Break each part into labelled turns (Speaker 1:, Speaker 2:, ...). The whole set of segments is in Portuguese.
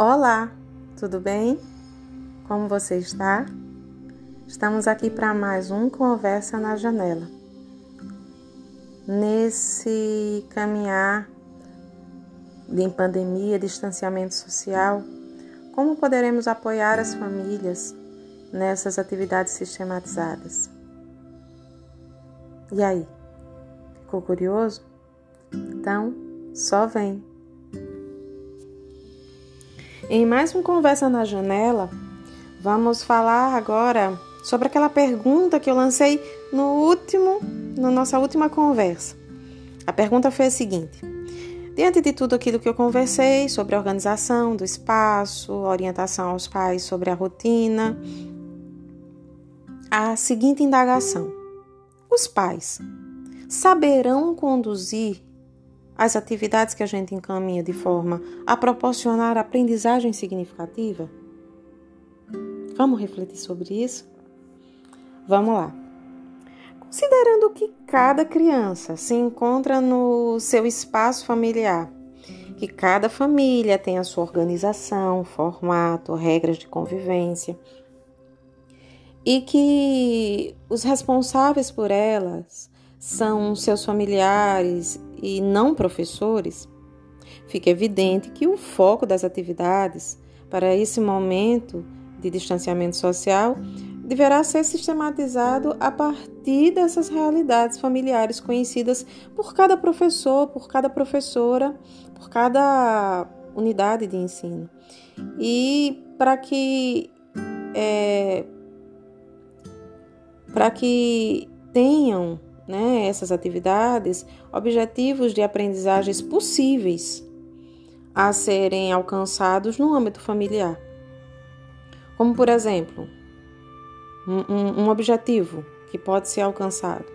Speaker 1: Olá, tudo bem? Como você está? Estamos aqui para mais um Conversa na Janela. Nesse caminhar de pandemia, distanciamento social, como poderemos apoiar as famílias nessas atividades sistematizadas? E aí? Ficou curioso? Então, só vem! Em mais um Conversa na Janela, vamos falar agora sobre aquela pergunta que eu lancei no último, na nossa última conversa. A pergunta foi a seguinte: Diante de tudo aquilo que eu conversei sobre a organização do espaço, orientação aos pais sobre a rotina, a seguinte indagação: Os pais saberão conduzir as atividades que a gente encaminha de forma a proporcionar aprendizagem significativa? Vamos refletir sobre isso? Vamos lá. Considerando que cada criança se encontra no seu espaço familiar, que cada família tem a sua organização, formato, regras de convivência, e que os responsáveis por elas são seus familiares e não professores, fica evidente que o foco das atividades para esse momento de distanciamento social deverá ser sistematizado a partir dessas realidades familiares conhecidas por cada professor, por cada professora, por cada unidade de ensino. E para que é, para que tenham né, essas atividades, objetivos de aprendizagens possíveis a serem alcançados no âmbito familiar. Como, por exemplo, um, um objetivo que pode ser alcançado: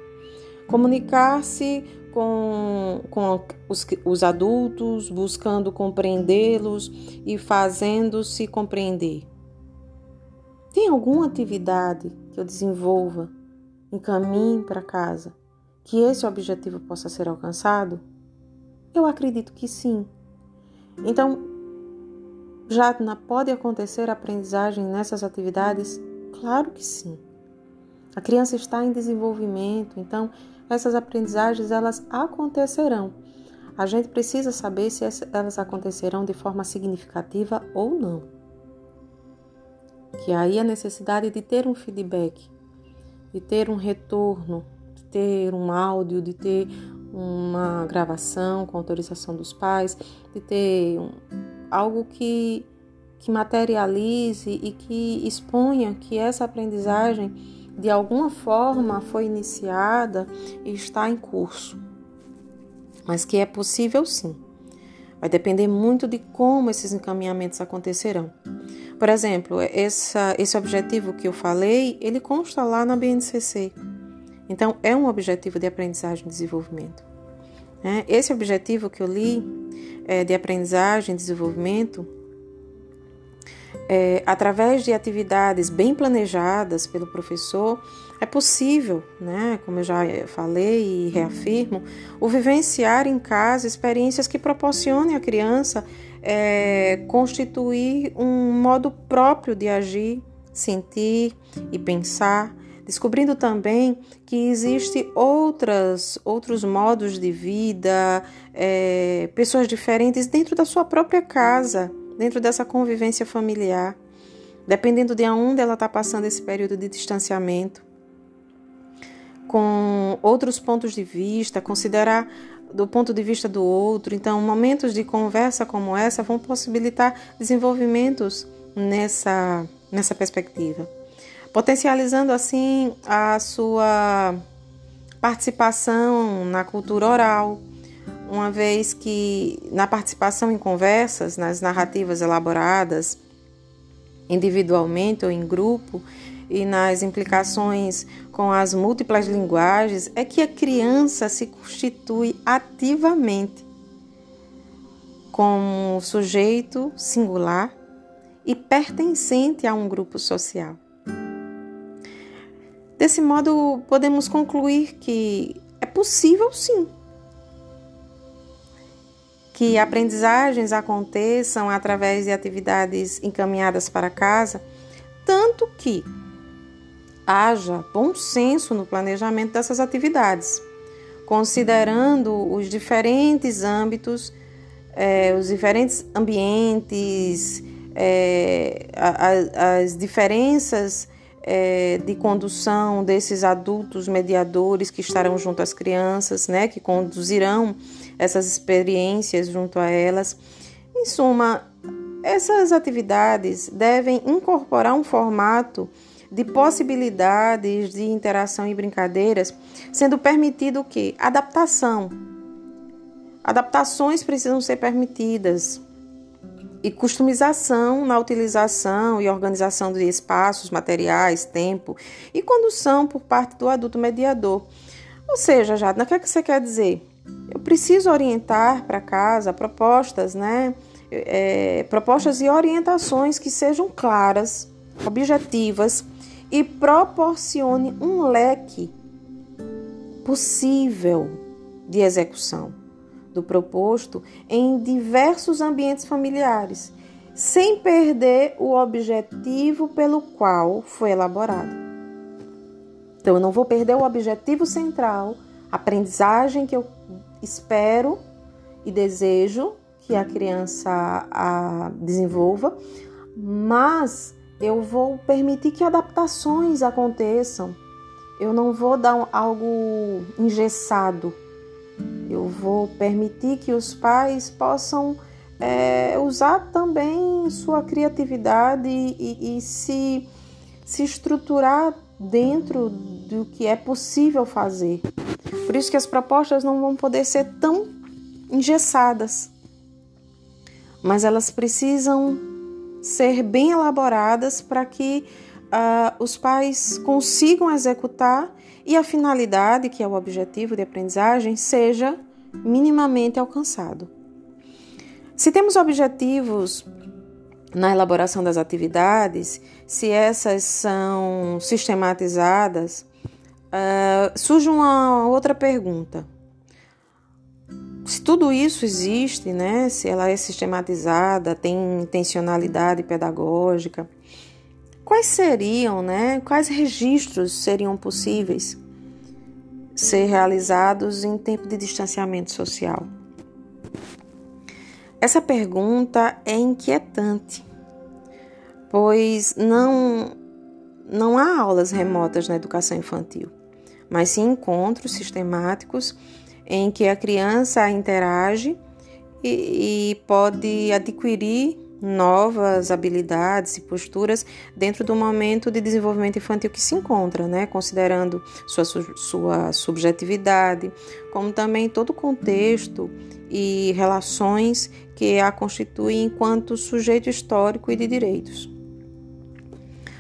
Speaker 1: comunicar-se com, com os, os adultos, buscando compreendê-los e fazendo-se compreender. Tem alguma atividade que eu desenvolva, encaminhe para casa, que esse objetivo possa ser alcançado? Eu acredito que sim. Então, já pode acontecer aprendizagem nessas atividades? Claro que sim. A criança está em desenvolvimento, então essas aprendizagens elas acontecerão. A gente precisa saber se elas acontecerão de forma significativa ou não. Que aí a necessidade de ter um feedback, de ter um retorno ter um áudio, de ter uma gravação com autorização dos pais, de ter um, algo que, que materialize e que exponha que essa aprendizagem de alguma forma foi iniciada e está em curso. Mas que é possível sim. Vai depender muito de como esses encaminhamentos acontecerão. Por exemplo, essa, esse objetivo que eu falei, ele consta lá na BNCC. Então, é um objetivo de aprendizagem e desenvolvimento. Né? Esse objetivo que eu li é, de aprendizagem e desenvolvimento, é, através de atividades bem planejadas pelo professor, é possível, né, como eu já falei e reafirmo, o vivenciar em casa experiências que proporcionem à criança é, constituir um modo próprio de agir, sentir e pensar descobrindo também que existe outras, outros modos de vida, é, pessoas diferentes dentro da sua própria casa, dentro dessa convivência familiar, dependendo de onde ela está passando esse período de distanciamento, com outros pontos de vista, considerar do ponto de vista do outro. Então, momentos de conversa como essa vão possibilitar desenvolvimentos nessa, nessa perspectiva potencializando assim a sua participação na cultura oral, uma vez que na participação em conversas, nas narrativas elaboradas individualmente ou em grupo e nas implicações com as múltiplas linguagens, é que a criança se constitui ativamente como sujeito singular e pertencente a um grupo social. Desse modo, podemos concluir que é possível sim que aprendizagens aconteçam através de atividades encaminhadas para casa, tanto que haja bom senso no planejamento dessas atividades, considerando os diferentes âmbitos, eh, os diferentes ambientes, eh, a, as diferenças eh, de condução desses adultos mediadores que estarão junto às crianças, né, que conduzirão essas experiências junto a elas. Em suma, essas atividades devem incorporar um formato de possibilidades de interação e brincadeiras, sendo permitido que? Adaptação. Adaptações precisam ser permitidas. E customização na utilização e organização de espaços, materiais, tempo e condução por parte do adulto mediador. Ou seja, Jadna, o que, é que você quer dizer? Eu preciso orientar para casa propostas, né? É, propostas e orientações que sejam claras, objetivas e proporcione um leque possível de execução do proposto em diversos ambientes familiares, sem perder o objetivo pelo qual foi elaborado. Então, eu não vou perder o objetivo central, a aprendizagem que eu espero e desejo que a criança a desenvolva, mas eu vou permitir que adaptações aconteçam. Eu não vou dar algo engessado. Eu vou permitir que os pais possam é, usar também sua criatividade e, e se, se estruturar dentro do que é possível fazer. Por isso que as propostas não vão poder ser tão engessadas, mas elas precisam ser bem elaboradas para que uh, os pais consigam executar e a finalidade, que é o objetivo de aprendizagem, seja minimamente alcançado. Se temos objetivos na elaboração das atividades, se essas são sistematizadas, uh, surge uma outra pergunta. Se tudo isso existe, né, se ela é sistematizada, tem intencionalidade pedagógica, quais seriam, né, quais registros seriam possíveis ser realizados em tempo de distanciamento social? Essa pergunta é inquietante, pois não, não há aulas remotas na educação infantil, mas sim encontros sistemáticos em que a criança interage e, e pode adquirir novas habilidades e posturas dentro do momento de desenvolvimento infantil que se encontra, né? considerando sua, sua subjetividade, como também todo o contexto e relações que a constituem enquanto sujeito histórico e de direitos.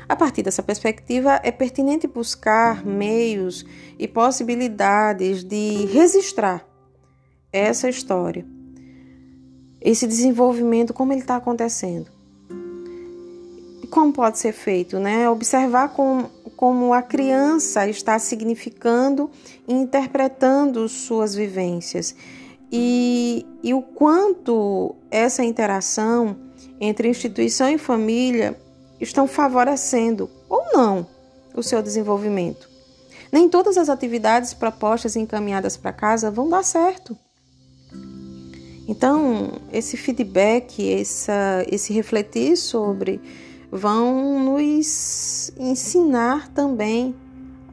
Speaker 1: A partir dessa perspectiva, é pertinente buscar meios e possibilidades de registrar essa história esse desenvolvimento, como ele está acontecendo. E como pode ser feito, né? Observar como, como a criança está significando e interpretando suas vivências. E, e o quanto essa interação entre instituição e família estão favorecendo ou não o seu desenvolvimento. Nem todas as atividades propostas e encaminhadas para casa vão dar certo. Então, esse feedback, essa, esse refletir sobre, vão nos ensinar também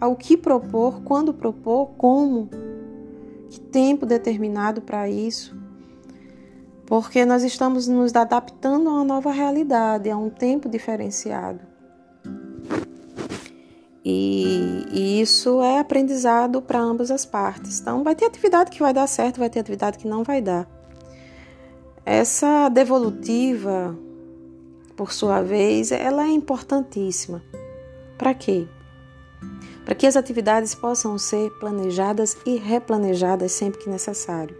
Speaker 1: ao que propor, quando propor, como, que tempo determinado para isso, porque nós estamos nos adaptando a uma nova realidade, a um tempo diferenciado. E, e, isso é aprendizado para ambas as partes. Então, vai ter atividade que vai dar certo, vai ter atividade que não vai dar. Essa devolutiva, por sua vez, ela é importantíssima. Para quê? Para que as atividades possam ser planejadas e replanejadas sempre que necessário.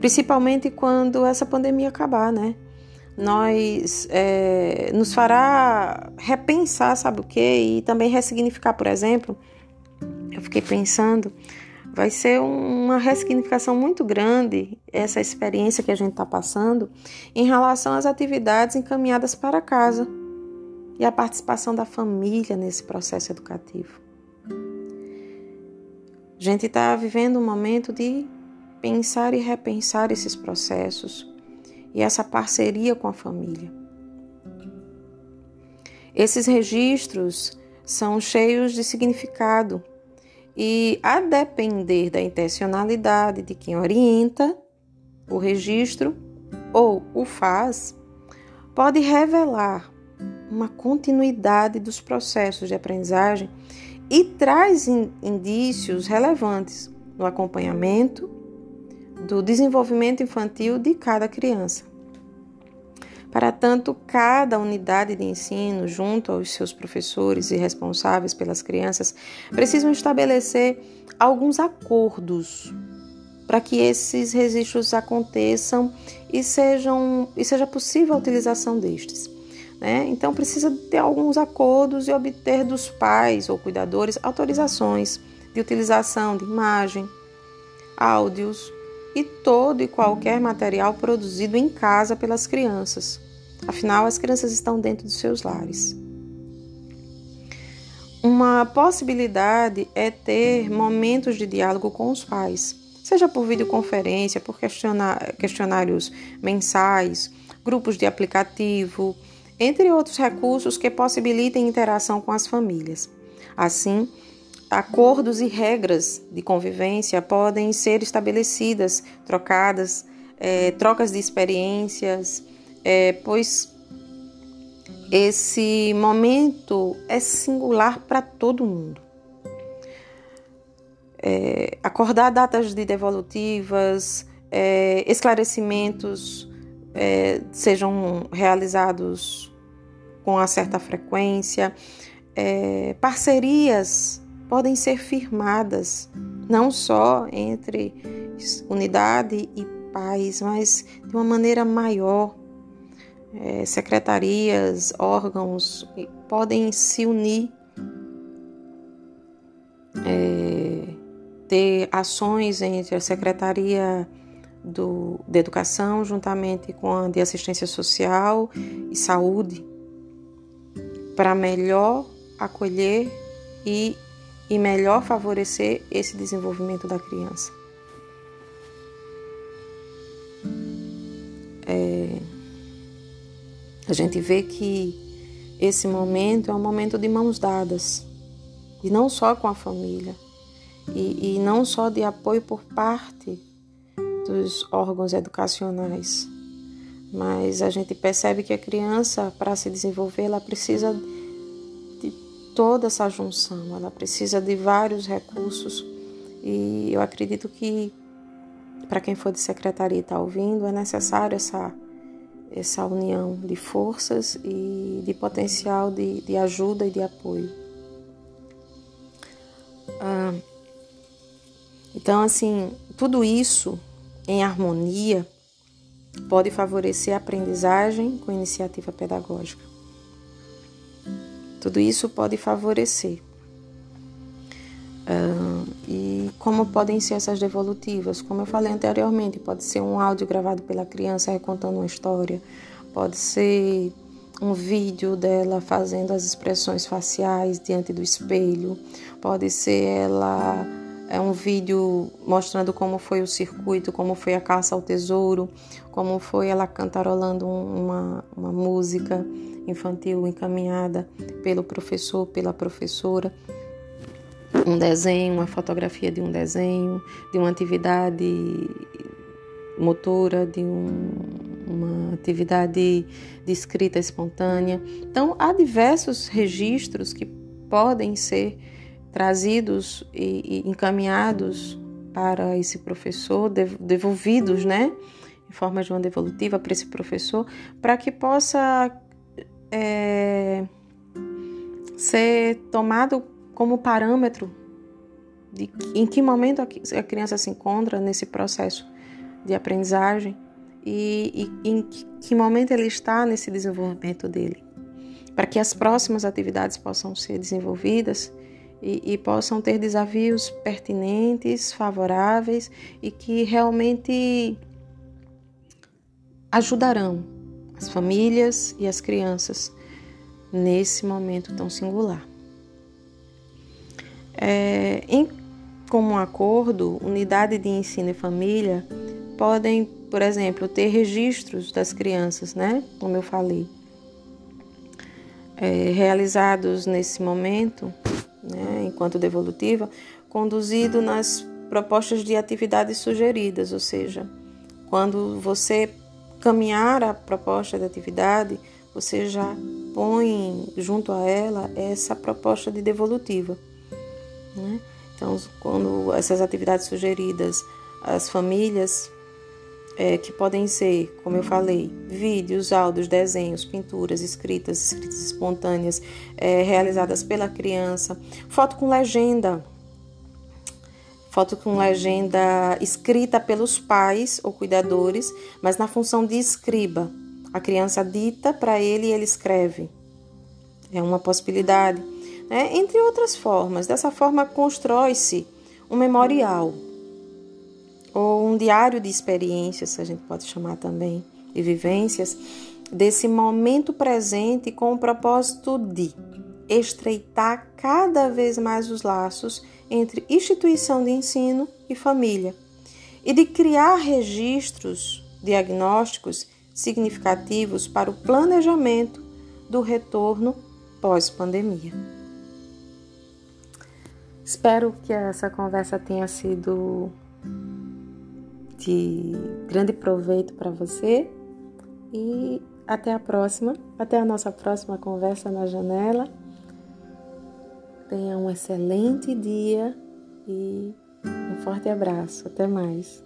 Speaker 1: Principalmente quando essa pandemia acabar, né? Nós é, nos fará repensar, sabe o quê? E também ressignificar, por exemplo, eu fiquei pensando, vai ser uma ressignificação muito grande essa experiência que a gente está passando em relação às atividades encaminhadas para casa e a participação da família nesse processo educativo. A gente está vivendo um momento de pensar e repensar esses processos e essa parceria com a família. Esses registros são cheios de significado e, a depender da intencionalidade de quem orienta o registro ou o faz, pode revelar uma continuidade dos processos de aprendizagem e traz indícios relevantes no acompanhamento do desenvolvimento infantil de cada criança. Para tanto, cada unidade de ensino, junto aos seus professores e responsáveis pelas crianças, precisam estabelecer alguns acordos para que esses registros aconteçam e, sejam, e seja possível a utilização destes. Né? Então, precisa ter alguns acordos e obter dos pais ou cuidadores autorizações de utilização de imagem, áudios e todo e qualquer material produzido em casa pelas crianças Afinal, as crianças estão dentro dos seus lares. Uma possibilidade é ter momentos de diálogo com os pais, seja por videoconferência, por questionários mensais, grupos de aplicativo, entre outros recursos que possibilitem interação com as famílias. Assim, acordos e regras de convivência podem ser estabelecidas, trocadas, é, trocas de experiências é, pois esse momento é singular para todo mundo. É, acordar datas de devolutivas, é, esclarecimentos é, sejam realizados com uma certa frequência, é, parcerias podem ser firmadas, não só entre unidade e pais, mas de uma maneira maior. É, secretarias, órgãos podem se unir, é, ter ações entre a Secretaria do, de Educação, juntamente com a de Assistência Social e Saúde, para melhor acolher e, e melhor favorecer esse desenvolvimento da criança. É, a gente vê que esse momento é um momento de mãos dadas, e não só com a família, e, e não só de apoio por parte dos órgãos educacionais, mas a gente percebe que a criança, para se desenvolver, ela precisa toda essa junção, ela precisa de vários recursos, e eu acredito que para quem for de secretaria e está ouvindo, é necessário essa essa união de forças e de potencial de, de ajuda e de apoio. Ah, então, assim, tudo isso em harmonia pode favorecer a aprendizagem com iniciativa pedagógica. Tudo isso pode favorecer. Uh, e como podem ser essas devolutivas? Como eu falei anteriormente, pode ser um áudio gravado pela criança recontando uma história, pode ser um vídeo dela fazendo as expressões faciais diante do espelho, pode ser ela é um vídeo mostrando como foi o circuito, como foi a caça ao tesouro, como foi ela cantarolando uma, uma música infantil encaminhada pelo professor, pela professora um desenho, uma fotografia de um desenho, de uma atividade motora, de um, uma atividade de escrita espontânea. Então, há diversos registros que podem ser trazidos e, e encaminhados para esse professor, devolvidos, né, em forma de uma devolutiva para esse professor, para que possa é, ser tomado como parâmetro de em que momento a criança se encontra nesse processo de aprendizagem e, e em que momento ele está nesse desenvolvimento dele, para que as próximas atividades possam ser desenvolvidas e, e possam ter desafios pertinentes, favoráveis e que realmente ajudarão as famílias e as crianças nesse momento tão singular. É, em comum acordo, unidade de ensino e família podem, por exemplo, ter registros das crianças, né? Como eu falei, é, realizados nesse momento, né, enquanto devolutiva, conduzido nas propostas de atividades sugeridas, ou seja, quando você caminhar a proposta de atividade, você já põe junto a ela essa proposta de devolutiva. Né? Então, quando essas atividades sugeridas, as famílias é, que podem ser, como eu falei, vídeos, áudios, desenhos, pinturas, escritas, escritas espontâneas, é, realizadas pela criança, foto com legenda, foto com legenda escrita pelos pais ou cuidadores, mas na função de escriba. A criança dita para ele e ele escreve. É uma possibilidade. Né? Entre outras formas. Dessa forma, constrói-se um memorial ou um diário de experiências, a gente pode chamar também, e vivências, desse momento presente com o propósito de estreitar cada vez mais os laços entre instituição de ensino e família e de criar registros diagnósticos significativos para o planejamento do retorno pós-pandemia. Espero que essa conversa tenha sido de grande proveito para você e até a próxima, até a nossa próxima conversa na janela. Tenha um excelente dia e um forte abraço. Até mais.